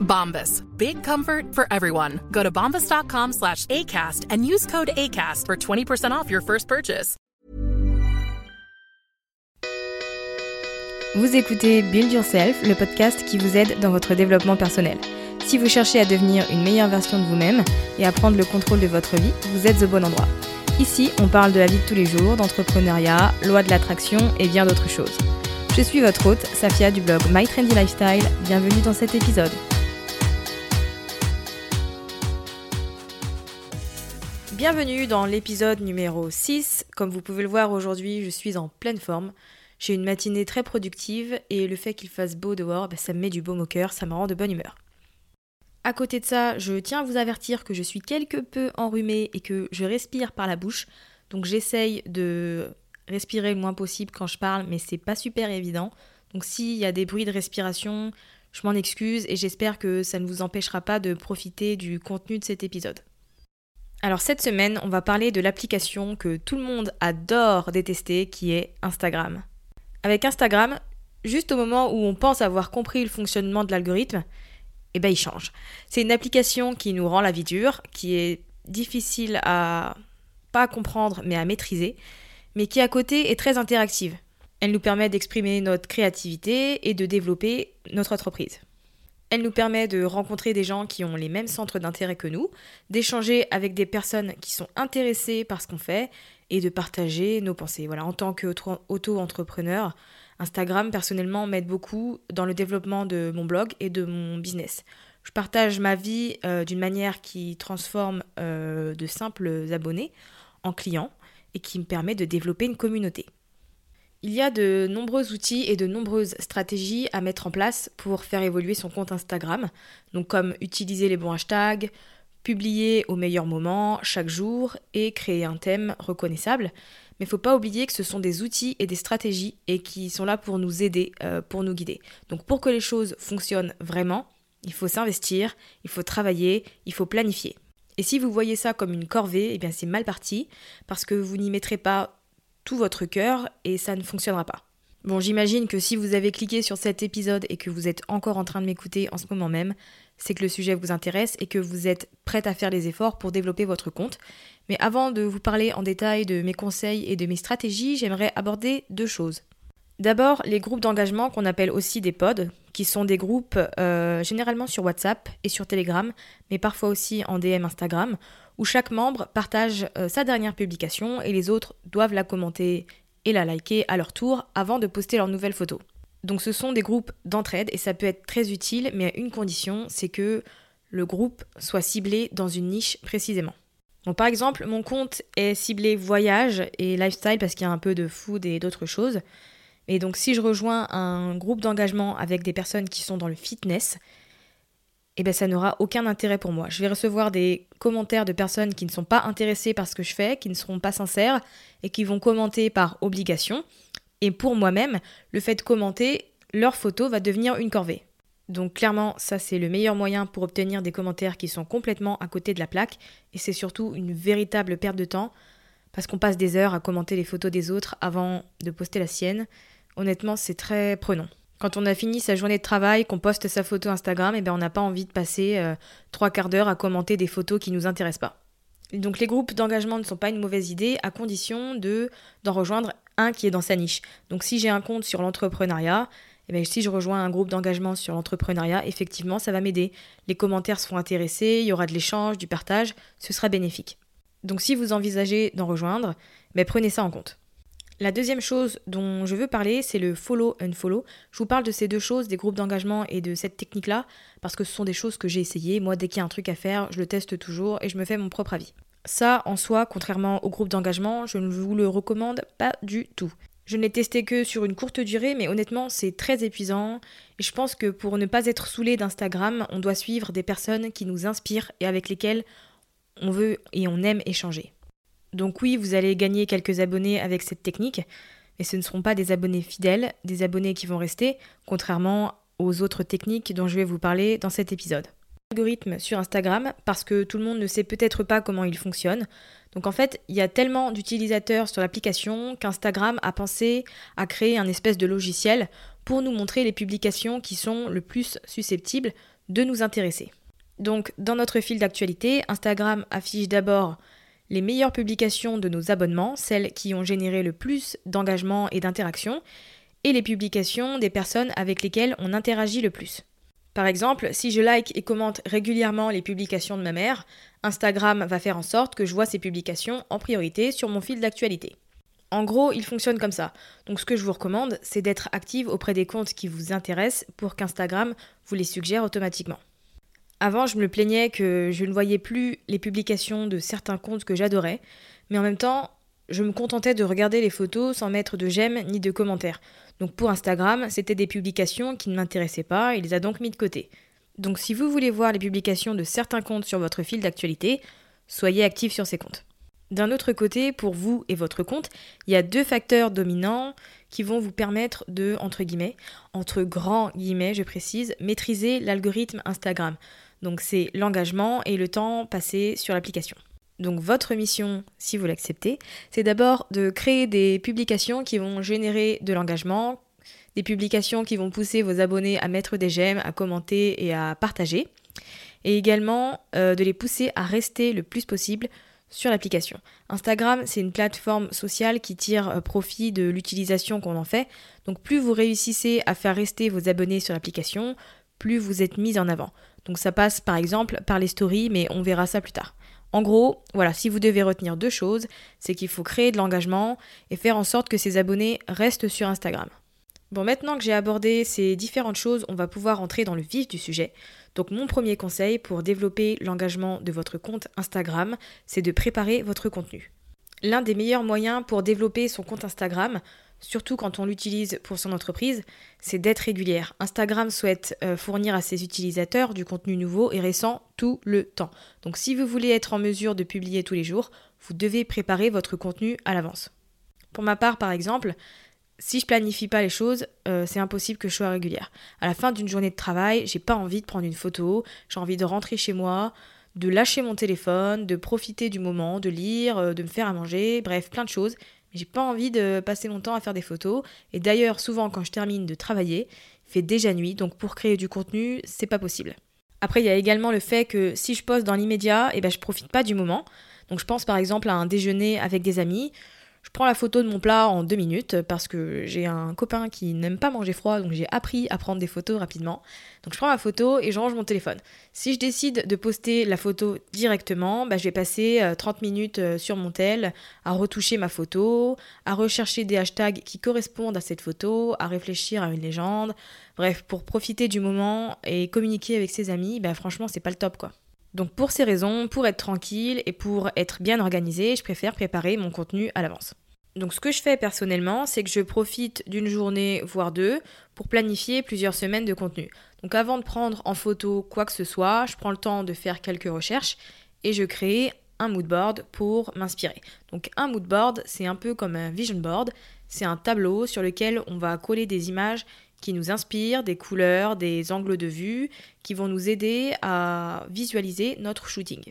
Bombas. Big comfort for everyone. Go to bombas.com slash ACAST and use code ACAST for 20% off your first purchase. Vous écoutez Build Yourself, le podcast qui vous aide dans votre développement personnel. Si vous cherchez à devenir une meilleure version de vous-même et à prendre le contrôle de votre vie, vous êtes au bon endroit. Ici, on parle de la vie de tous les jours, d'entrepreneuriat, loi de l'attraction et bien d'autres choses. Je suis votre hôte, Safia du blog My Trendy Lifestyle. Bienvenue dans cet épisode. Bienvenue dans l'épisode numéro 6. Comme vous pouvez le voir aujourd'hui, je suis en pleine forme. J'ai une matinée très productive et le fait qu'il fasse beau dehors, bah, ça me met du baume au cœur, ça me rend de bonne humeur. À côté de ça, je tiens à vous avertir que je suis quelque peu enrhumée et que je respire par la bouche. Donc j'essaye de respirer le moins possible quand je parle, mais c'est pas super évident. Donc s'il y a des bruits de respiration, je m'en excuse et j'espère que ça ne vous empêchera pas de profiter du contenu de cet épisode. Alors cette semaine, on va parler de l'application que tout le monde adore détester, qui est Instagram. Avec Instagram, juste au moment où on pense avoir compris le fonctionnement de l'algorithme, eh ben il change. C'est une application qui nous rend la vie dure, qui est difficile à pas comprendre mais à maîtriser, mais qui à côté est très interactive. Elle nous permet d'exprimer notre créativité et de développer notre entreprise. Elle nous permet de rencontrer des gens qui ont les mêmes centres d'intérêt que nous, d'échanger avec des personnes qui sont intéressées par ce qu'on fait et de partager nos pensées. Voilà, en tant qu'auto-entrepreneur, Instagram personnellement m'aide beaucoup dans le développement de mon blog et de mon business. Je partage ma vie euh, d'une manière qui transforme euh, de simples abonnés en clients et qui me permet de développer une communauté. Il y a de nombreux outils et de nombreuses stratégies à mettre en place pour faire évoluer son compte Instagram, donc comme utiliser les bons hashtags, publier au meilleur moment chaque jour et créer un thème reconnaissable. Mais il ne faut pas oublier que ce sont des outils et des stratégies et qui sont là pour nous aider, euh, pour nous guider. Donc pour que les choses fonctionnent vraiment, il faut s'investir, il faut travailler, il faut planifier. Et si vous voyez ça comme une corvée, eh bien c'est mal parti parce que vous n'y mettrez pas tout votre cœur et ça ne fonctionnera pas. Bon, j'imagine que si vous avez cliqué sur cet épisode et que vous êtes encore en train de m'écouter en ce moment même, c'est que le sujet vous intéresse et que vous êtes prête à faire les efforts pour développer votre compte. Mais avant de vous parler en détail de mes conseils et de mes stratégies, j'aimerais aborder deux choses. D'abord, les groupes d'engagement qu'on appelle aussi des pods, qui sont des groupes euh, généralement sur WhatsApp et sur Telegram, mais parfois aussi en DM Instagram, où chaque membre partage euh, sa dernière publication et les autres doivent la commenter et la liker à leur tour avant de poster leur nouvelle photo. Donc ce sont des groupes d'entraide et ça peut être très utile, mais à une condition, c'est que le groupe soit ciblé dans une niche précisément. Par exemple, mon compte est ciblé voyage et lifestyle parce qu'il y a un peu de food et d'autres choses. Et donc si je rejoins un groupe d'engagement avec des personnes qui sont dans le fitness, eh ben ça n'aura aucun intérêt pour moi. Je vais recevoir des commentaires de personnes qui ne sont pas intéressées par ce que je fais, qui ne seront pas sincères et qui vont commenter par obligation. Et pour moi-même, le fait de commenter leur photo va devenir une corvée. Donc clairement, ça c'est le meilleur moyen pour obtenir des commentaires qui sont complètement à côté de la plaque et c'est surtout une véritable perte de temps parce qu'on passe des heures à commenter les photos des autres avant de poster la sienne. Honnêtement, c'est très prenant. Quand on a fini sa journée de travail, qu'on poste sa photo Instagram, et eh ben on n'a pas envie de passer euh, trois quarts d'heure à commenter des photos qui nous intéressent pas. Donc les groupes d'engagement ne sont pas une mauvaise idée à condition de d'en rejoindre un qui est dans sa niche. Donc si j'ai un compte sur l'entrepreneuriat, eh bien, si je rejoins un groupe d'engagement sur l'entrepreneuriat, effectivement, ça va m'aider. Les commentaires seront intéressés, il y aura de l'échange, du partage, ce sera bénéfique. Donc si vous envisagez d'en rejoindre, mais ben, prenez ça en compte. La deuxième chose dont je veux parler, c'est le follow-unfollow. Je vous parle de ces deux choses, des groupes d'engagement et de cette technique-là, parce que ce sont des choses que j'ai essayées. Moi, dès qu'il y a un truc à faire, je le teste toujours et je me fais mon propre avis. Ça, en soi, contrairement au groupe d'engagement, je ne vous le recommande pas du tout. Je ne l'ai testé que sur une courte durée, mais honnêtement, c'est très épuisant. Et je pense que pour ne pas être saoulé d'Instagram, on doit suivre des personnes qui nous inspirent et avec lesquelles on veut et on aime échanger. Donc oui, vous allez gagner quelques abonnés avec cette technique, mais ce ne seront pas des abonnés fidèles, des abonnés qui vont rester, contrairement aux autres techniques dont je vais vous parler dans cet épisode. Algorithme sur Instagram, parce que tout le monde ne sait peut-être pas comment il fonctionne. Donc en fait, il y a tellement d'utilisateurs sur l'application qu'Instagram a pensé à créer un espèce de logiciel pour nous montrer les publications qui sont le plus susceptibles de nous intéresser. Donc dans notre fil d'actualité, Instagram affiche d'abord les meilleures publications de nos abonnements, celles qui ont généré le plus d'engagement et d'interaction, et les publications des personnes avec lesquelles on interagit le plus. Par exemple, si je like et commente régulièrement les publications de ma mère, Instagram va faire en sorte que je vois ces publications en priorité sur mon fil d'actualité. En gros, il fonctionne comme ça. Donc ce que je vous recommande, c'est d'être active auprès des comptes qui vous intéressent pour qu'Instagram vous les suggère automatiquement. Avant, je me plaignais que je ne voyais plus les publications de certains comptes que j'adorais, mais en même temps, je me contentais de regarder les photos sans mettre de j'aime ni de commentaires. Donc pour Instagram, c'était des publications qui ne m'intéressaient pas, il les a donc mis de côté. Donc si vous voulez voir les publications de certains comptes sur votre fil d'actualité, soyez actif sur ces comptes. D'un autre côté, pour vous et votre compte, il y a deux facteurs dominants qui vont vous permettre de, entre guillemets, entre grands guillemets, je précise, maîtriser l'algorithme Instagram. Donc c'est l'engagement et le temps passé sur l'application. Donc votre mission, si vous l'acceptez, c'est d'abord de créer des publications qui vont générer de l'engagement, des publications qui vont pousser vos abonnés à mettre des j'aime, à commenter et à partager, et également euh, de les pousser à rester le plus possible sur l'application. Instagram, c'est une plateforme sociale qui tire euh, profit de l'utilisation qu'on en fait. Donc plus vous réussissez à faire rester vos abonnés sur l'application, plus vous êtes mis en avant. Donc ça passe par exemple par les stories, mais on verra ça plus tard. En gros, voilà, si vous devez retenir deux choses, c'est qu'il faut créer de l'engagement et faire en sorte que ces abonnés restent sur Instagram. Bon, maintenant que j'ai abordé ces différentes choses, on va pouvoir entrer dans le vif du sujet. Donc mon premier conseil pour développer l'engagement de votre compte Instagram, c'est de préparer votre contenu. L'un des meilleurs moyens pour développer son compte Instagram, surtout quand on l'utilise pour son entreprise, c'est d'être régulière. Instagram souhaite euh, fournir à ses utilisateurs du contenu nouveau et récent tout le temps. Donc si vous voulez être en mesure de publier tous les jours, vous devez préparer votre contenu à l'avance. Pour ma part, par exemple, si je planifie pas les choses, euh, c'est impossible que je sois régulière. À la fin d'une journée de travail, j'ai pas envie de prendre une photo, j'ai envie de rentrer chez moi, de lâcher mon téléphone, de profiter du moment, de lire, euh, de me faire à manger, bref, plein de choses. J'ai pas envie de passer mon temps à faire des photos. Et d'ailleurs, souvent quand je termine de travailler, il fait déjà nuit, donc pour créer du contenu, c'est pas possible. Après, il y a également le fait que si je poste dans l'immédiat, et eh ben je profite pas du moment. Donc je pense par exemple à un déjeuner avec des amis. Je prends la photo de mon plat en deux minutes parce que j'ai un copain qui n'aime pas manger froid, donc j'ai appris à prendre des photos rapidement. Donc je prends ma photo et je range mon téléphone. Si je décide de poster la photo directement, bah, je vais passer 30 euh, minutes euh, sur mon tel à retoucher ma photo, à rechercher des hashtags qui correspondent à cette photo, à réfléchir à une légende. Bref, pour profiter du moment et communiquer avec ses amis, bah, franchement c'est pas le top quoi. Donc pour ces raisons, pour être tranquille et pour être bien organisé, je préfère préparer mon contenu à l'avance. Donc ce que je fais personnellement, c'est que je profite d'une journée, voire deux, pour planifier plusieurs semaines de contenu. Donc avant de prendre en photo quoi que ce soit, je prends le temps de faire quelques recherches et je crée un mood board pour m'inspirer. Donc un mood board, c'est un peu comme un vision board, c'est un tableau sur lequel on va coller des images qui nous inspirent, des couleurs, des angles de vue, qui vont nous aider à visualiser notre shooting.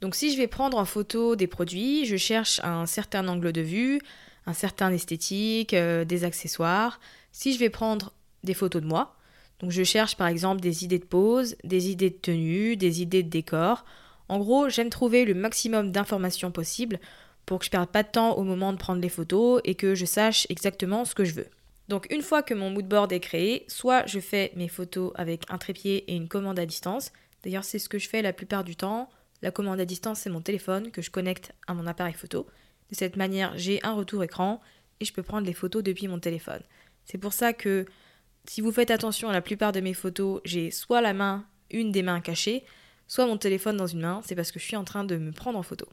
Donc si je vais prendre en photo des produits, je cherche un certain angle de vue, un certain esthétique, euh, des accessoires. Si je vais prendre des photos de moi, donc je cherche par exemple des idées de pose, des idées de tenue, des idées de décor. En gros, j'aime trouver le maximum d'informations possibles pour que je perde pas de temps au moment de prendre les photos et que je sache exactement ce que je veux. Donc une fois que mon moodboard est créé, soit je fais mes photos avec un trépied et une commande à distance. D'ailleurs, c'est ce que je fais la plupart du temps. La commande à distance, c'est mon téléphone que je connecte à mon appareil photo. De cette manière, j'ai un retour écran et je peux prendre les photos depuis mon téléphone. C'est pour ça que si vous faites attention à la plupart de mes photos, j'ai soit la main, une des mains cachées, soit mon téléphone dans une main, c'est parce que je suis en train de me prendre en photo.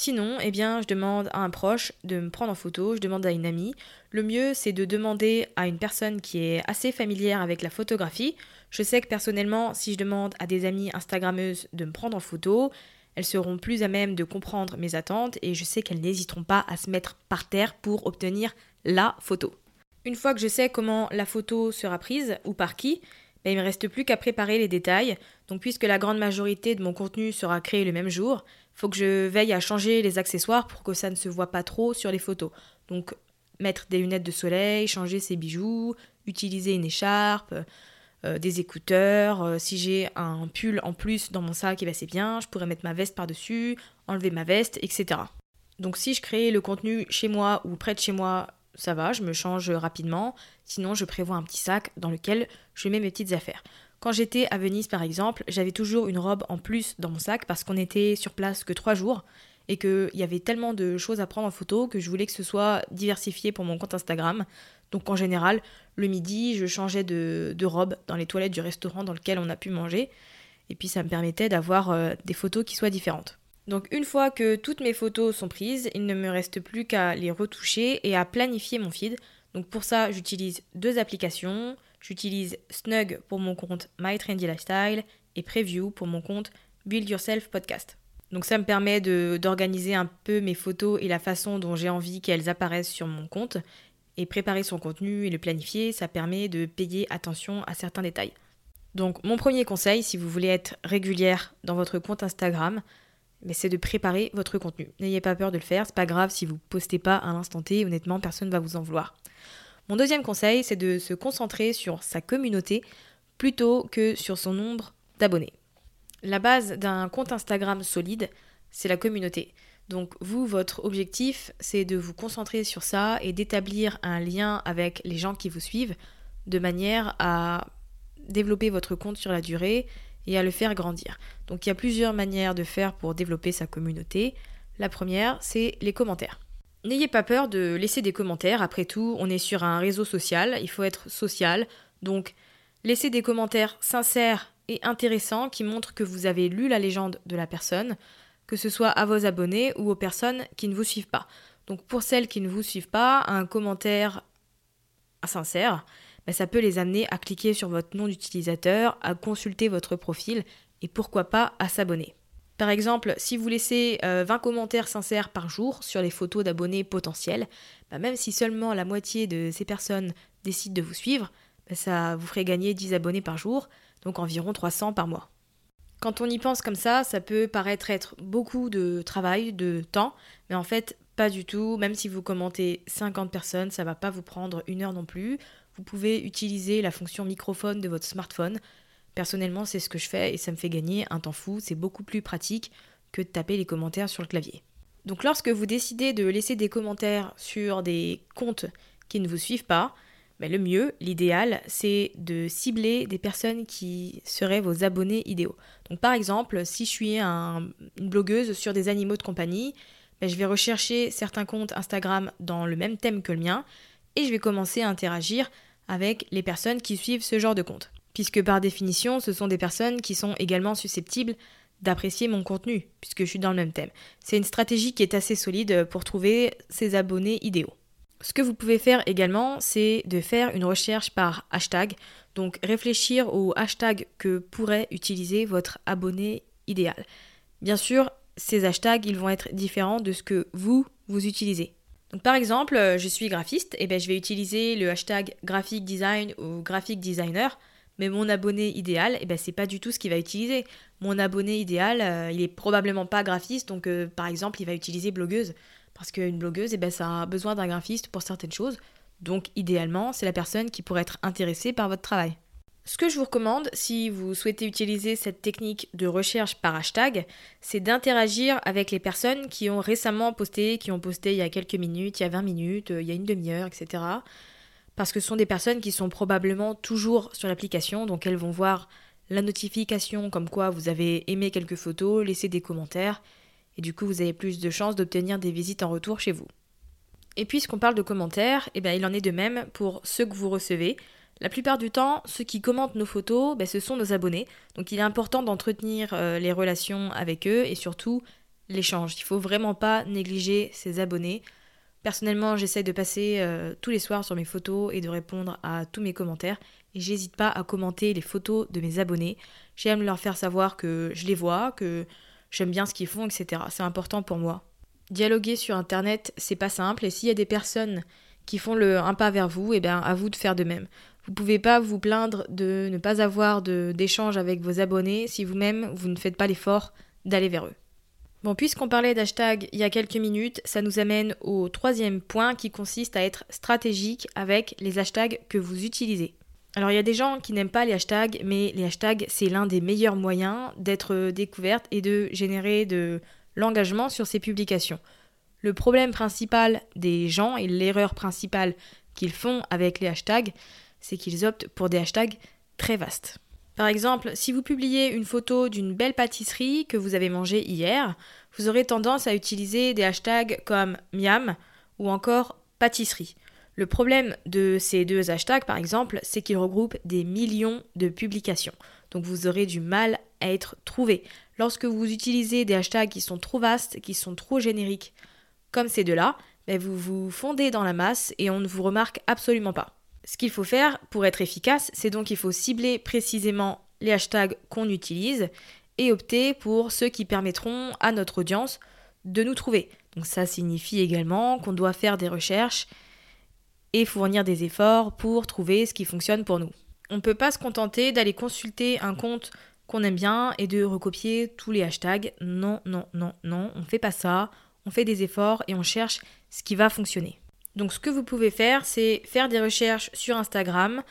Sinon, eh bien, je demande à un proche de me prendre en photo, je demande à une amie. Le mieux, c'est de demander à une personne qui est assez familière avec la photographie. Je sais que personnellement, si je demande à des amies Instagrammeuses de me prendre en photo, elles seront plus à même de comprendre mes attentes et je sais qu'elles n'hésiteront pas à se mettre par terre pour obtenir la photo. Une fois que je sais comment la photo sera prise ou par qui, ben, il ne me reste plus qu'à préparer les détails. Donc puisque la grande majorité de mon contenu sera créé le même jour, faut que je veille à changer les accessoires pour que ça ne se voit pas trop sur les photos. Donc mettre des lunettes de soleil, changer ses bijoux, utiliser une écharpe, euh, des écouteurs. Euh, si j'ai un pull en plus dans mon sac, va c'est bien. Je pourrais mettre ma veste par-dessus, enlever ma veste, etc. Donc si je crée le contenu chez moi ou près de chez moi, ça va, je me change rapidement. Sinon, je prévois un petit sac dans lequel je mets mes petites affaires. Quand j'étais à Venise par exemple, j'avais toujours une robe en plus dans mon sac parce qu'on était sur place que trois jours et qu'il y avait tellement de choses à prendre en photo que je voulais que ce soit diversifié pour mon compte Instagram. Donc en général, le midi, je changeais de, robe dans les toilettes du restaurant dans lequel on a pu manger. Et puis ça me permettait d'avoir euh, des photos qui soient différentes. Donc une fois que toutes mes photos sont prises, il ne me reste plus qu'à les retoucher et à planifier mon feed. Donc pour ça, j'utilise deux applications. J'utilise Snug pour mon compte My Trendy Lifestyle et Preview pour mon compte Build Yourself Podcast. Donc ça me permet d'organiser un peu mes photos et la façon dont j'ai envie qu'elles apparaissent sur mon compte. Et préparer son contenu et le planifier, ça permet de payer attention à certains détails. Donc mon premier conseil, si vous voulez être régulière dans votre compte Instagram, c'est de préparer votre contenu. N'ayez pas peur de le faire, c'est pas grave si vous postez pas à l'instant T, honnêtement, personne ne va vous en vouloir. Mon deuxième conseil, c'est de se concentrer sur sa communauté plutôt que sur son nombre d'abonnés. La base d'un compte Instagram solide, c'est la communauté. Donc vous, votre objectif, c'est de vous concentrer sur ça et d'établir un lien avec les gens qui vous suivent de manière à développer votre compte sur la durée et à le faire grandir. Donc il y a plusieurs manières de faire pour développer sa communauté. La première, c'est les commentaires. N'ayez pas peur de laisser des commentaires, après tout, on est sur un réseau social, il faut être social, donc laissez des commentaires sincères et intéressants qui montrent que vous avez lu la légende de la personne, que ce soit à vos abonnés ou aux personnes qui ne vous suivent pas. Donc pour celles qui ne vous suivent pas, un commentaire sincère, ben, ça peut les amener à cliquer sur votre nom d'utilisateur, à consulter votre profil et pourquoi pas à s'abonner. Par exemple, si vous laissez 20 euh, commentaires sincères par jour sur les photos d'abonnés potentiels, bah, même si seulement la moitié de ces personnes décident de vous suivre, bah, ça vous ferait gagner 10 abonnés par jour, donc environ 300 par mois. Quand on y pense comme ça, ça peut paraître être beaucoup de travail, de temps, mais en fait, pas du tout. Même si vous commentez 50 personnes, ça va pas vous prendre une heure non plus. Vous pouvez utiliser la fonction microphone de votre smartphone Personnellement, c'est ce que je fais et ça me fait gagner un temps fou. C'est beaucoup plus pratique que de taper les commentaires sur le clavier. Donc lorsque vous décidez de laisser des commentaires sur des comptes qui ne vous suivent pas, ben, le mieux, l'idéal, c'est de cibler des personnes qui seraient vos abonnés idéaux. Donc par exemple, si je suis une blogueuse sur des animaux de compagnie, ben, je vais rechercher certains comptes Instagram dans le même thème que le mien et je vais commencer à interagir avec les personnes qui suivent ce genre de compte puisque par définition, ce sont des personnes qui sont également susceptibles d'apprécier mon contenu, puisque je suis dans le même thème. C'est une stratégie qui est assez solide pour trouver ses abonnés idéaux. Ce que vous pouvez faire également, c'est de faire une recherche par hashtag, donc réfléchir au hashtag que pourrait utiliser votre abonné idéal. Bien sûr, ces hashtags, ils vont être différents de ce que vous, vous utilisez. Donc par exemple, je suis graphiste, et bien je vais utiliser le hashtag graphic design ou graphic designer Mais mon abonné idéal, eh ben, c'est pas du tout ce qu'il va utiliser. Mon abonné idéal, euh, il est probablement pas graphiste, donc euh, par exemple, il va utiliser blogueuse. Parce qu'une blogueuse, eh ben, ça a besoin d'un graphiste pour certaines choses. Donc idéalement, c'est la personne qui pourrait être intéressée par votre travail. Ce que je vous recommande, si vous souhaitez utiliser cette technique de recherche par hashtag, c'est d'interagir avec les personnes qui ont récemment posté, qui ont posté il y a quelques minutes, il y a 20 minutes, euh, il y a une demi-heure, etc. Parce que ce sont des personnes qui sont probablement toujours sur l'application, donc elles vont voir la notification comme quoi vous avez aimé quelques photos, laissé des commentaires, et du coup vous avez plus de chances d'obtenir des visites en retour chez vous. Et puisqu'on parle de commentaires, eh bien, il en est de même pour ceux que vous recevez. La plupart du temps, ceux qui commentent nos photos, ben, ce sont nos abonnés. Donc il est important d'entretenir euh, les relations avec eux et surtout l'échange. Il ne faut vraiment pas négliger ses abonnés. Personnellement, j'essaie de passer euh, tous les soirs sur mes photos et de répondre à tous mes commentaires. Et j'hésite pas à commenter les photos de mes abonnés. J'aime leur faire savoir que je les vois, que j'aime bien ce qu'ils font, etc. C'est important pour moi. Dialoguer sur internet, c'est pas simple. Et s'il y a des personnes qui font un pas vers vous, et eh bien à vous de faire de même. Vous pouvez pas vous plaindre de ne pas avoir d'échange avec vos abonnés si vous-même vous ne faites pas l'effort d'aller vers eux. Puisqu'on parlait d'hashtag il y a quelques minutes, ça nous amène au troisième point qui consiste à être stratégique avec les hashtags que vous utilisez. Alors il y a des gens qui n'aiment pas les hashtags, mais les hashtags c'est l'un des meilleurs moyens d'être découverte et de générer de l'engagement sur ces publications. Le problème principal des gens et l'erreur principale qu'ils font avec les hashtags, c'est qu'ils optent pour des hashtags très vastes. Par exemple, si vous publiez une photo d'une belle pâtisserie que vous avez mangée hier, vous aurez tendance à utiliser des hashtags comme miam ou encore pâtisserie. Le problème de ces deux hashtags, par exemple, c'est qu'ils regroupent des millions de publications. Donc vous aurez du mal à être trouvé. Lorsque vous utilisez des hashtags qui sont trop vastes, qui sont trop génériques, comme ces deux-là, ben, vous vous fondez dans la masse et on ne vous remarque absolument pas. Ce qu'il faut faire pour être efficace, c'est donc qu'il faut cibler précisément les hashtags qu'on utilise et opter pour ceux qui permettront à notre audience de nous trouver. Donc ça signifie également qu'on doit faire des recherches et fournir des efforts pour trouver ce qui fonctionne pour nous. On ne peut pas se contenter d'aller consulter un compte qu'on aime bien et de recopier tous les hashtags. Non, non, non, non, on ne fait pas ça on fait des efforts et on cherche ce qui va fonctionner. Donc ce que vous pouvez faire, c'est faire des recherches sur Instagram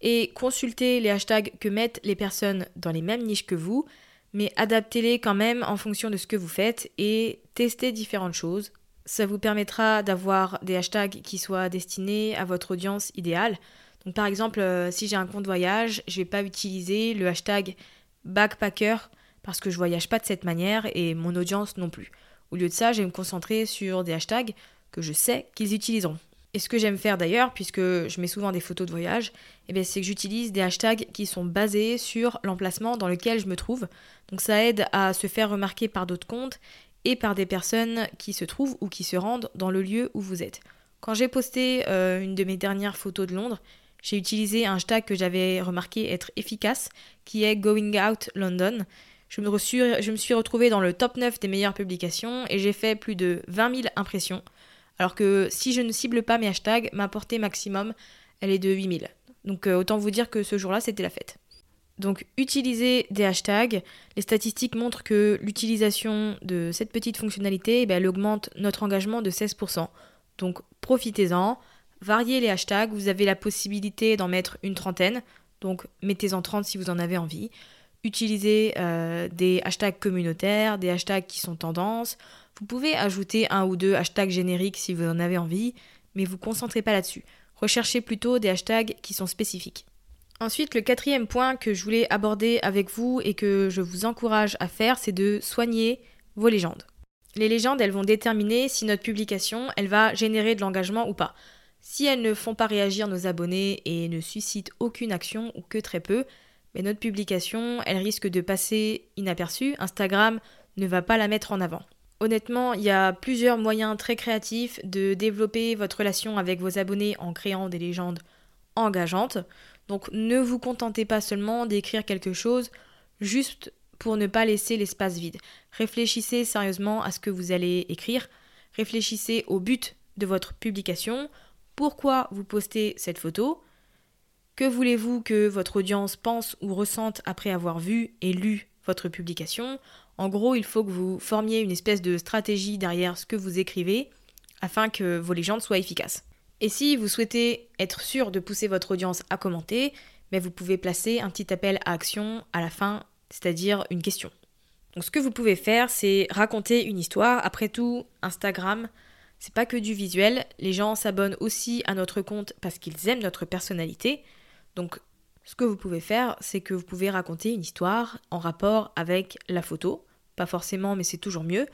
et consulter les hashtags que mettent les personnes dans les mêmes niches que vous, mais adaptez-les quand même en fonction de ce que vous faites et testez différentes choses. Ça vous permettra d'avoir des hashtags qui soient destinés à votre audience idéale. Donc par exemple, euh, si j'ai un compte voyage, je ne vais pas utiliser le hashtag backpacker parce que je voyage pas de cette manière et mon audience non plus. Au lieu de ça, je vais me concentrer sur des hashtags que je sais qu'ils utiliseront. Et ce que j'aime faire d'ailleurs, puisque je mets souvent des photos de voyage, eh c'est que j'utilise des hashtags qui sont basés sur l'emplacement dans lequel je me trouve. Donc ça aide à se faire remarquer par d'autres comptes et par des personnes qui se trouvent ou qui se rendent dans le lieu où vous êtes. Quand j'ai posté euh, une de mes dernières photos de Londres, j'ai utilisé un hashtag que j'avais remarqué être efficace, qui est Going Out London. Je me, je me suis retrouvée dans le top 9 des meilleures publications et j'ai fait plus de 20 000 impressions. Alors que si je ne cible pas mes hashtags, ma portée maximum, elle est de 8 000. Donc euh, autant vous dire que ce jour-là, c'était la fête. Donc utilisez des hashtags. Les statistiques montrent que l'utilisation de cette petite fonctionnalité, eh ben, elle augmente notre engagement de 16%. Donc profitez-en, variez les hashtags, vous avez la possibilité d'en mettre une trentaine, donc mettez-en 30 si vous en avez envie utiliser euh, des hashtags communautaires, des hashtags qui sont tendances. Vous pouvez ajouter un ou deux hashtags génériques si vous en avez envie, mais vous concentrez pas là-dessus. Recherchez plutôt des hashtags qui sont spécifiques. Ensuite, le quatrième point que je voulais aborder avec vous et que je vous encourage à faire, c'est de soigner vos légendes. Les légendes, elles vont déterminer si notre publication, elle va générer de l'engagement ou pas. Si elles ne font pas réagir nos abonnés et ne suscitent aucune action ou que très peu, mais notre publication, elle risque de passer inaperçue. Instagram ne va pas la mettre en avant. Honnêtement, il y a plusieurs moyens très créatifs de développer votre relation avec vos abonnés en créant des légendes engageantes. Donc ne vous contentez pas seulement d'écrire quelque chose juste pour ne pas laisser l'espace vide. Réfléchissez sérieusement à ce que vous allez écrire. Réfléchissez au but de votre publication. Pourquoi vous postez cette photo? Que voulez-vous que votre audience pense ou ressente après avoir vu et lu votre publication? En gros, il faut que vous formiez une espèce de stratégie derrière ce que vous écrivez afin que vos légendes soient efficaces. Et si vous souhaitez être sûr de pousser votre audience à commenter, mais vous pouvez placer un petit appel à action à la fin, c'est-à-dire une question. Donc ce que vous pouvez faire, c'est raconter une histoire. Après tout, Instagram, c'est pas que du visuel. Les gens s'abonnent aussi à notre compte parce qu'ils aiment notre personnalité. Donc ce que vous pouvez faire, c'est que vous pouvez raconter une histoire en rapport avec la photo. Pas forcément, mais c'est toujours mieux.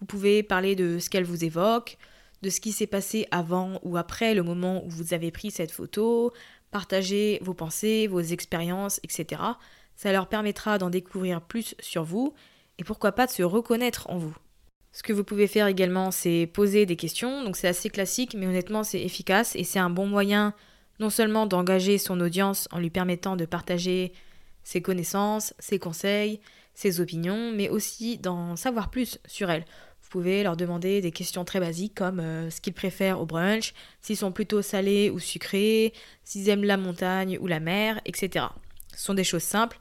Vous pouvez parler de ce qu'elle vous évoque, de ce qui s'est passé avant ou après le moment où vous avez pris cette photo, partager vos pensées, vos expériences, etc. Ça leur permettra d'en découvrir plus sur vous et pourquoi pas de se reconnaître en vous. Ce que vous pouvez faire également, c'est poser des questions. Donc c'est assez classique, mais honnêtement, c'est efficace et c'est un bon moyen non seulement d'engager son audience en lui permettant de partager ses connaissances, ses conseils, ses opinions, mais aussi d'en savoir plus sur elle. Vous pouvez leur demander des questions très basiques comme euh, ce qu'ils préfèrent au brunch, s'ils sont plutôt salés ou sucrés, s'ils aiment la montagne ou la mer, etc. Ce sont des choses simples,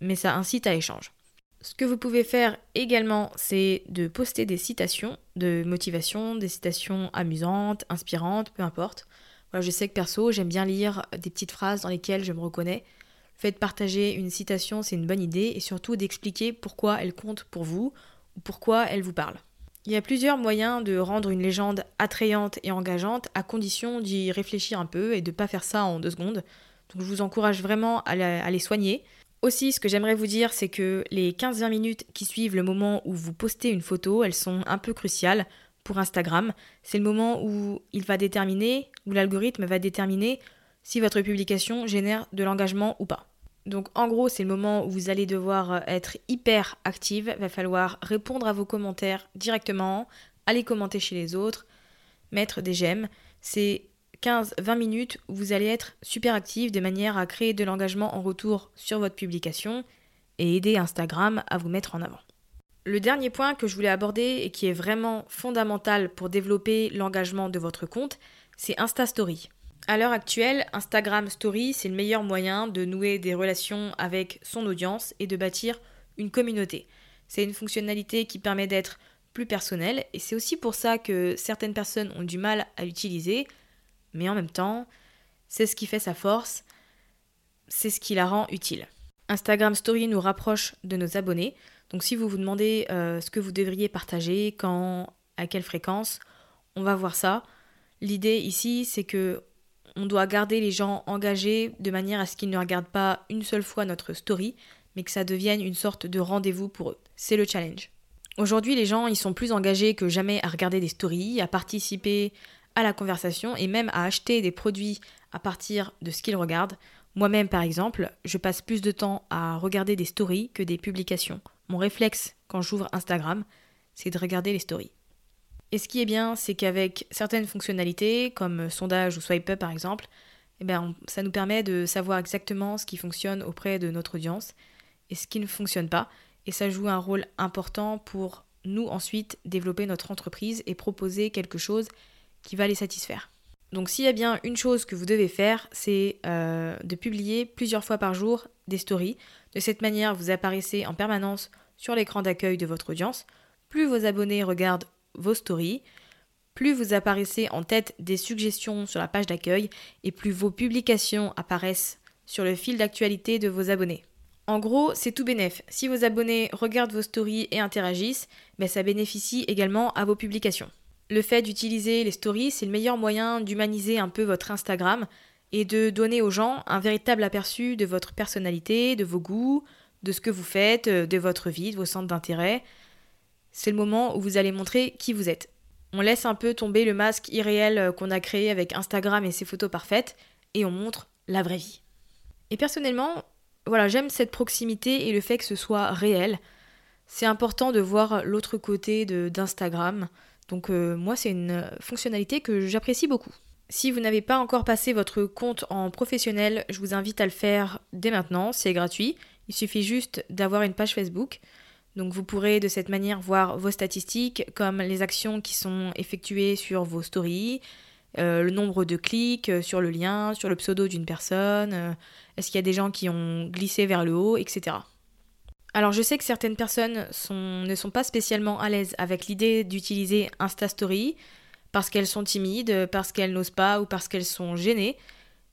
mais ça incite à échange. Ce que vous pouvez faire également, c'est de poster des citations de motivation, des citations amusantes, inspirantes, peu importe. Je sais que perso, j'aime bien lire des petites phrases dans lesquelles je me reconnais. Le fait de partager une citation, c'est une bonne idée, et surtout d'expliquer pourquoi elle compte pour vous ou pourquoi elle vous parle. Il y a plusieurs moyens de rendre une légende attrayante et engageante, à condition d'y réfléchir un peu et de ne pas faire ça en deux secondes. Donc je vous encourage vraiment à, les soigner. Aussi, ce que j'aimerais vous dire, c'est que les 15-20 minutes qui suivent le moment où vous postez une photo, elles sont un peu cruciales pour Instagram. C'est le moment où il va déterminer, où l'algorithme va déterminer si votre publication génère de l'engagement ou pas. Donc en gros, c'est le moment où vous allez devoir euh, être hyper active. Va falloir répondre à vos commentaires directement, aller commenter chez les autres, mettre des j'aime. C'est 15-20 minutes où vous allez être super active de manière à créer de l'engagement en retour sur votre publication et aider Instagram à vous mettre en avant. Le dernier point que je voulais aborder et qui est vraiment fondamental pour développer l'engagement de votre compte, c'est Insta Story. À l'heure actuelle, Instagram Story, c'est le meilleur moyen de nouer des relations avec son audience et de bâtir une communauté. C'est une fonctionnalité qui permet d'être plus personnelle et c'est aussi pour ça que certaines personnes ont du mal à l'utiliser, mais en même temps, c'est ce qui fait sa force, c'est ce qui la rend utile. Instagram Story nous rapproche de nos abonnés, donc si vous vous demandez euh, ce que vous devriez partager, quand, à quelle fréquence, on va voir ça. L'idée ici, c'est que on doit garder les gens engagés de manière à ce qu'ils ne regardent pas une seule fois notre story, mais que ça devienne une sorte de rendez-vous pour eux. C'est le challenge. Aujourd'hui, les gens, ils sont plus engagés que jamais à regarder des stories, à participer à la conversation et même à acheter des produits à partir de ce qu'ils regardent. Moi-même, par exemple, je passe plus de temps à regarder des stories que des publications. Mon réflexe quand j'ouvre Instagram, c'est de regarder les stories. Et ce qui est bien, c'est qu'avec certaines fonctionnalités, comme sondage ou swipe up par exemple, eh bien, ça nous permet de savoir exactement ce qui fonctionne auprès de notre audience et ce qui ne fonctionne pas. Et ça joue un rôle important pour nous ensuite développer notre entreprise et proposer quelque chose qui va les satisfaire. Donc s'il y a bien une chose que vous devez faire, c'est euh, de publier plusieurs fois par jour des stories. De cette manière, vous apparaissez en permanence sur l'écran d'accueil de votre audience. Plus vos abonnés regardent vos stories, plus vous apparaissez en tête des suggestions sur la page d'accueil et plus vos publications apparaissent sur le fil d'actualité de vos abonnés. En gros, c'est tout bénef. Si vos abonnés regardent vos stories et interagissent, ben ça bénéficie également à vos publications. Le fait d'utiliser les stories, c'est le meilleur moyen d'humaniser un peu votre Instagram et de donner aux gens un véritable aperçu de votre personnalité, de vos goûts, de ce que vous faites, de votre vie, de vos centres d'intérêt, c'est le moment où vous allez montrer qui vous êtes. On laisse un peu tomber le masque irréel euh, qu'on a créé avec Instagram et ses photos parfaites et on montre la vraie vie. Et personnellement, voilà, j'aime cette proximité et le fait que ce soit réel. C'est important de voir l'autre côté d'Instagram. Donc euh, moi, c'est une fonctionnalité que j'apprécie beaucoup. Si vous n'avez pas encore passé votre compte en professionnel, je vous invite à le faire dès maintenant, c'est gratuit. Il suffit juste d'avoir une page Facebook. Donc vous pourrez de cette manière voir vos statistiques comme les actions qui sont effectuées sur vos stories, le nombre de clics sur le lien, sur le pseudo d'une personne, est-ce qu'il y a des gens qui ont glissé vers le haut, etc. Alors je sais que certaines personnes ne sont pas spécialement à l'aise avec l'idée d'utiliser Insta Story parce qu'elles sont timides, parce qu'elles n'osent pas ou parce qu'elles sont gênées.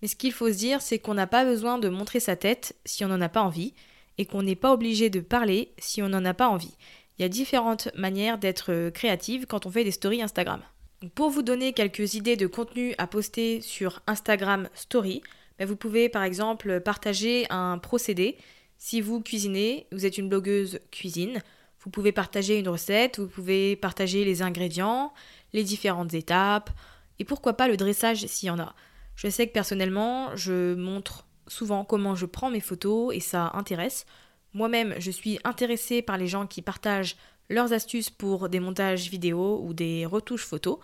Mais ce qu'il faut se dire, c'est qu'on n'a pas besoin de montrer sa tête si on n'en a pas envie, et qu'on n'est pas obligé de parler si on n'en a pas envie. Il y a différentes manières d'être créative quand on fait des stories Instagram. pour vous donner quelques idées de contenu à poster sur Instagram Story, ben, vous pouvez par exemple partager un procédé. Si vous cuisinez, vous êtes une blogueuse cuisine, vous pouvez partager une recette, vous pouvez partager les ingrédients, les différentes étapes, et pourquoi pas le dressage s'il y en a. Je sais que personnellement, je montre souvent comment je prends mes photos et ça intéresse. Moi-même, je suis intéressée par les gens qui partagent leurs astuces pour des montages vidéo ou des retouches photos.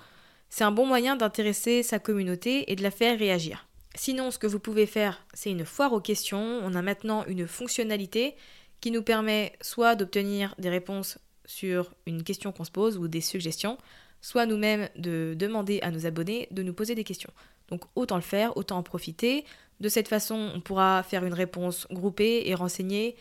C'est un bon moyen d'intéresser sa communauté et de la faire réagir. Sinon, ce que vous pouvez faire, c'est une foire aux questions. On a maintenant une fonctionnalité qui nous permet soit d'obtenir des réponses sur une question qu'on se pose ou des suggestions, soit nous-mêmes de demander à nos abonnés de nous poser des questions. Donc autant le faire, autant en profiter. De cette façon, on pourra faire une réponse groupée et renseigner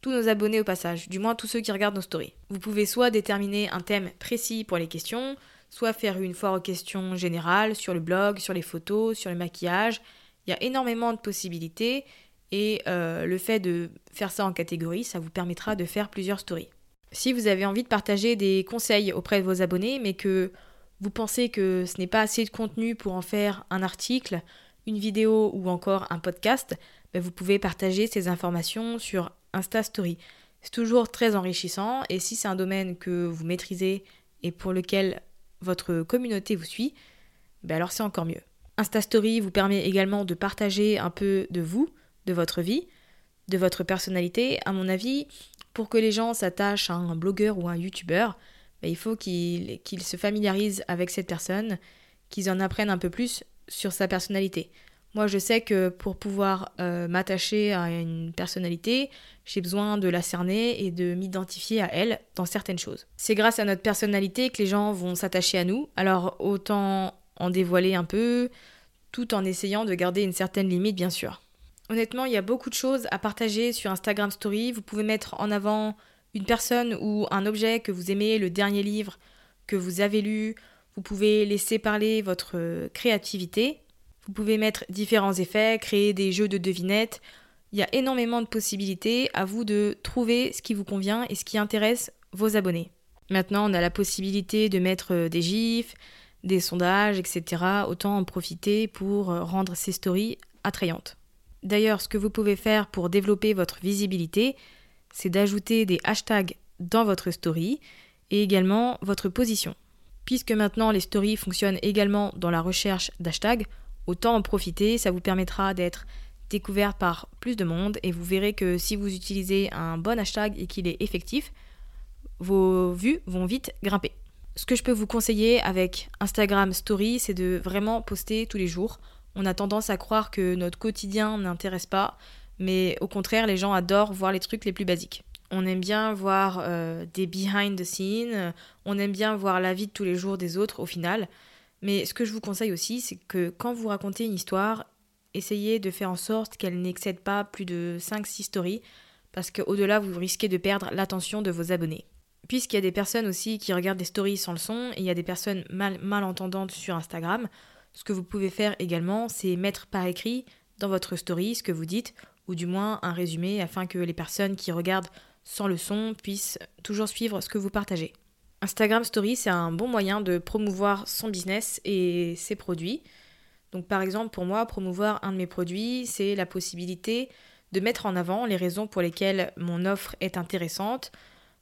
tous nos abonnés au passage, du moins tous ceux qui regardent nos stories. Vous pouvez soit déterminer un thème précis pour les questions, soit faire une foire aux questions générales sur le blog, sur les photos, sur le maquillage. Il y a énormément de possibilités et euh, le fait de faire ça en catégorie, ça vous permettra de faire plusieurs stories. Si vous avez envie de partager des conseils auprès de vos abonnés, mais que vous pensez que ce n'est pas assez de contenu pour en faire un article, une vidéo ou encore un podcast, ben, vous pouvez partager ces informations sur Insta Story. C'est toujours très enrichissant et si c'est un domaine que vous maîtrisez et pour lequel votre communauté vous suit, ben alors c'est encore mieux. Insta Story vous permet également de partager un peu de vous, de votre vie, de votre personnalité. À mon avis, pour que les gens s'attachent à un blogueur ou un youtubeur, bah, il faut qu'ils se familiarisent avec cette personne, qu'ils en apprennent un peu plus sur sa personnalité. Moi, je sais que pour pouvoir euh, m'attacher à une personnalité, j'ai besoin de la cerner et de m'identifier à elle dans certaines choses. C'est grâce à notre personnalité que les gens vont s'attacher à nous, alors autant en dévoiler un peu, tout en essayant de garder une certaine limite, bien sûr. Honnêtement, il y a beaucoup de choses à partager sur Instagram Story. Vous pouvez mettre en avant une personne ou un objet que vous aimez, le dernier livre que vous avez lu, vous pouvez laisser parler votre créativité, vous pouvez mettre différents effets, créer des jeux de devinettes. Il y a énormément de possibilités, à vous de trouver ce qui vous convient et ce qui intéresse vos abonnés. Maintenant, on a la possibilité de mettre des gifs, des sondages, etc. Autant en profiter pour rendre ces stories attrayantes. D'ailleurs, ce que vous pouvez faire pour développer votre visibilité, c'est d'ajouter des hashtags dans votre story et également votre position. Puisque maintenant les stories fonctionnent également dans la recherche d'hashtags, autant en profiter, ça vous permettra d'être découvert par plus de monde et vous verrez que si vous utilisez un bon hashtag et qu'il est effectif, vos vues vont vite grimper. Ce que je peux vous conseiller avec Instagram Story, c'est de vraiment poster tous les jours. On a tendance à croire que notre quotidien n'intéresse pas, mais au contraire, les gens adorent voir les trucs les plus basiques. On aime bien voir euh, des behind the scenes, on aime bien voir la vie de tous les jours des autres au final. Mais ce que je vous conseille aussi, c'est que quand vous racontez une histoire, essayez de faire en sorte qu'elle n'excède pas plus de 5-6 stories, parce qu'au-delà, vous risquez de perdre l'attention de vos abonnés. Puisqu'il y a des personnes aussi qui regardent des stories sans le son, et il y a des personnes mal, malentendantes sur Instagram, ce que vous pouvez faire également, c'est mettre par écrit dans votre story ce que vous dites, ou du moins un résumé afin que les personnes qui regardent sans le son puissent toujours suivre ce que vous partagez. Instagram Story, c'est un bon moyen de promouvoir son business et ses produits. Donc par exemple, pour moi, promouvoir un de mes produits, c'est la possibilité de mettre en avant les raisons pour lesquelles mon offre est intéressante,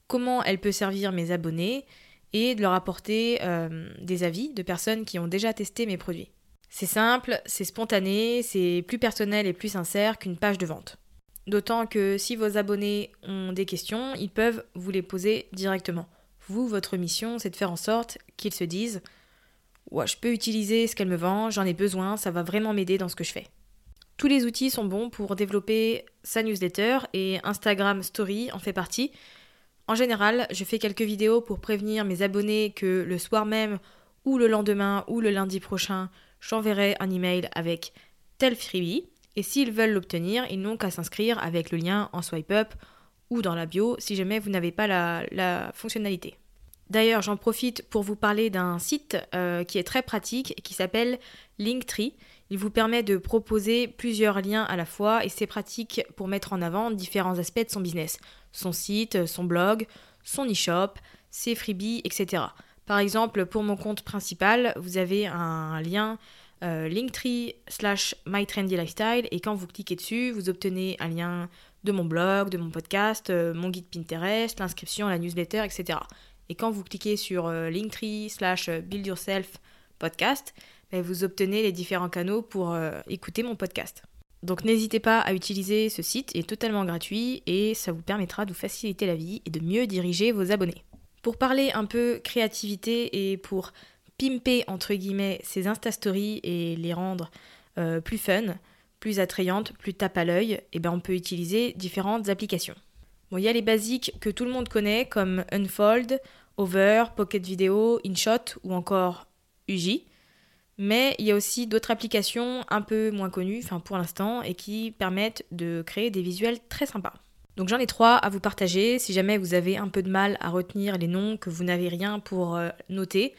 comment elle peut servir mes abonnés et de leur apporter euh, des avis de personnes qui ont déjà testé mes produits. C'est simple, c'est spontané, c'est plus personnel et plus sincère qu'une page de vente. D'autant que si vos abonnés ont des questions, ils peuvent vous les poser directement. Vous, votre mission, c'est de faire en sorte qu'ils se disent Ouais, je peux utiliser ce qu'elle me vend, j'en ai besoin, ça va vraiment m'aider dans ce que je fais. Tous les outils sont bons pour développer sa newsletter et Instagram Story en fait partie. En général, je fais quelques vidéos pour prévenir mes abonnés que le soir même ou le lendemain ou le lundi prochain, j'enverrai un email avec tel freebie. Et s'ils veulent l'obtenir, ils n'ont qu'à s'inscrire avec le lien en swipe up ou dans la bio si jamais vous n'avez pas la, fonctionnalité. D'ailleurs, j'en profite pour vous parler d'un site euh, qui est très pratique et qui s'appelle Linktree. Il vous permet de proposer plusieurs liens à la fois et c'est pratique pour mettre en avant différents aspects de son business. Son site, son blog, son e-shop, ses freebies, etc. Par exemple, pour mon compte principal, vous avez un lien euh, linktree slash mytrendylifestyle et quand vous cliquez dessus, vous obtenez un lien de mon blog, de mon podcast, euh, mon guide Pinterest, l'inscription la newsletter, etc. Et quand vous cliquez sur euh, linktree slash build yourself podcast, ben, vous obtenez les différents canaux pour écouter mon podcast. Donc n'hésitez pas à utiliser ce site, il est totalement gratuit et ça vous permettra de vous faciliter la vie et de mieux diriger vos abonnés. Pour parler un peu créativité et pour pimper entre guillemets ces Insta Stories et les rendre euh, plus fun, plus attrayantes, plus tape à l'œil, eh ben on peut utiliser différentes applications. Bon, il y a les basiques que tout le monde connaît comme Unfold, Over, Pocket Video, InShot ou encore Uji. Mais il y a aussi d'autres applications un peu moins connues, enfin pour l'instant, et qui permettent de créer des visuels très sympas. Donc j'en ai trois à vous partager. Si jamais vous avez un peu de mal à retenir les noms, que vous n'avez rien pour euh, noter,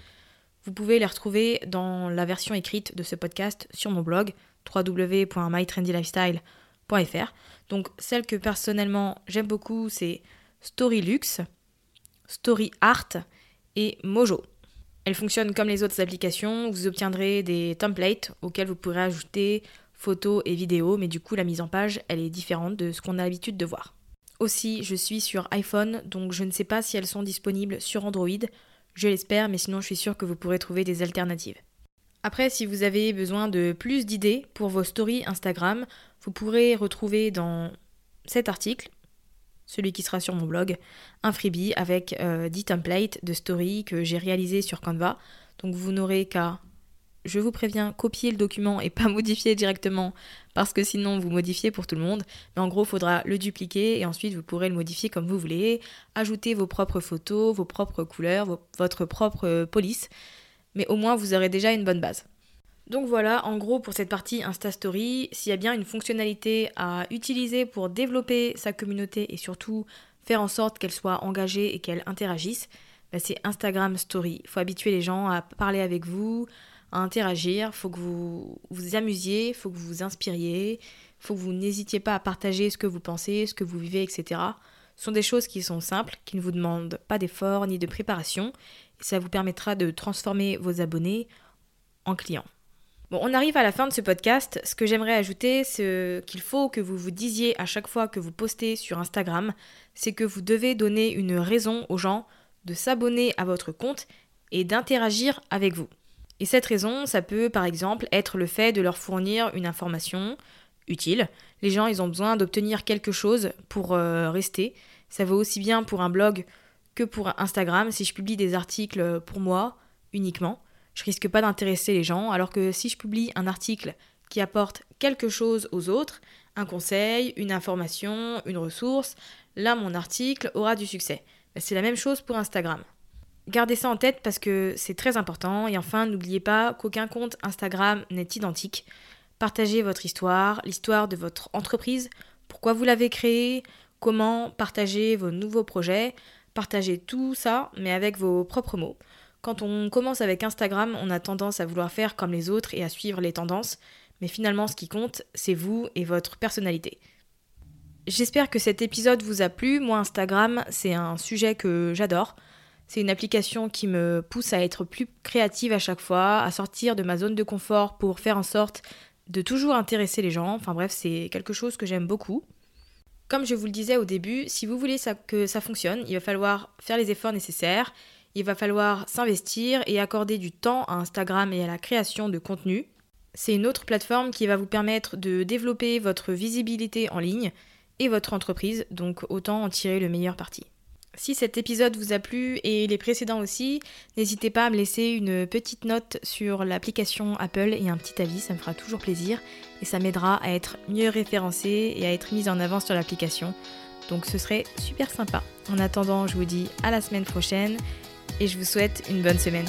vous pouvez les retrouver dans la version écrite de ce podcast sur mon blog www.mytrendylifestyle.fr. Donc celle que personnellement j'aime beaucoup, c'est Storylux, Story Art et Mojo. Elle fonctionne comme les autres applications, vous obtiendrez des templates auxquels vous pourrez ajouter photos et vidéos, mais du coup la mise en page, elle est différente de ce qu'on a l'habitude de voir. Aussi, je suis sur iPhone, donc je ne sais pas si elles sont disponibles sur Android. Je l'espère, mais sinon je suis sûre que vous pourrez trouver des alternatives. Après, si vous avez besoin de plus d'idées pour vos stories Instagram, vous pourrez retrouver dans cet article, celui qui sera sur mon blog, un freebie avec 10 euh, templates de stories que j'ai réalisés sur Canva. Donc vous n'aurez qu'à je vous préviens, copier le document et pas modifier directement parce que sinon vous modifiez pour tout le monde. Mais en gros, il faudra le dupliquer et ensuite vous pourrez le modifier comme vous voulez, ajouter vos propres photos, vos propres couleurs, votre propre police. Mais au moins, vous aurez déjà une bonne base. Donc voilà, en gros, pour cette partie Insta Story, s'il y a bien une fonctionnalité à utiliser pour développer sa communauté et surtout faire en sorte qu'elle soit engagée et qu'elle interagisse, bah, c'est Instagram Story. Il faut habituer les gens à parler avec vous, à interagir, faut que vous vous amusiez, faut que vous vous inspiriez, faut que vous n'hésitiez pas à partager ce que vous pensez, ce que vous vivez, etc. Ce sont des choses qui sont simples, qui ne vous demandent pas d'effort ni de préparation, et ça vous permettra de transformer vos abonnés en clients. Bon, on arrive à la fin de ce podcast. Ce que j'aimerais ajouter, c'est qu'il faut que vous vous disiez à chaque fois que vous postez sur Instagram, c'est que vous devez donner une raison aux gens de s'abonner à votre compte et d'interagir avec vous. Et cette raison, ça peut par exemple être le fait de leur fournir une information utile. Les gens, ils ont besoin d'obtenir quelque chose pour euh, rester. Ça vaut aussi bien pour un blog que pour Instagram. Si je publie des articles pour moi uniquement, je risque pas d'intéresser les gens, alors que si je publie un article qui apporte quelque chose aux autres, un conseil, une information, une ressource, là mon article aura du succès. C'est la même chose pour Instagram. Gardez ça en tête parce que c'est très important. Et enfin, n'oubliez pas qu'aucun compte Instagram n'est identique. Partagez votre histoire, l'histoire de votre entreprise, pourquoi vous l'avez créée, comment partager vos nouveaux projets. Partagez tout ça, mais avec vos propres mots. Quand on commence avec Instagram, on a tendance à vouloir faire comme les autres et à suivre les tendances, mais finalement ce qui compte, c'est vous et votre personnalité. J'espère que cet épisode vous a plu. Moi, Instagram, c'est un sujet que j'adore. C'est une application qui me pousse à être plus créative à chaque fois, à sortir de ma zone de confort pour faire en sorte de toujours intéresser les gens. Enfin bref, c'est quelque chose que j'aime beaucoup. Comme je vous le disais au début, si vous voulez que ça fonctionne, il va falloir faire les efforts nécessaires, il va falloir s'investir et accorder du temps à Instagram et à la création de contenu. C'est une autre plateforme qui va vous permettre de développer votre visibilité en ligne et votre entreprise, donc autant en tirer le meilleur parti. Si cet épisode vous a plu et les précédents aussi, n'hésitez pas à me laisser une petite note sur l'application Apple et un petit avis, ça me fera toujours plaisir et ça m'aidera à être mieux référencé et à être mise en avant sur l'application. Donc ce serait super sympa. En attendant, je vous dis à la semaine prochaine et je vous souhaite une bonne semaine.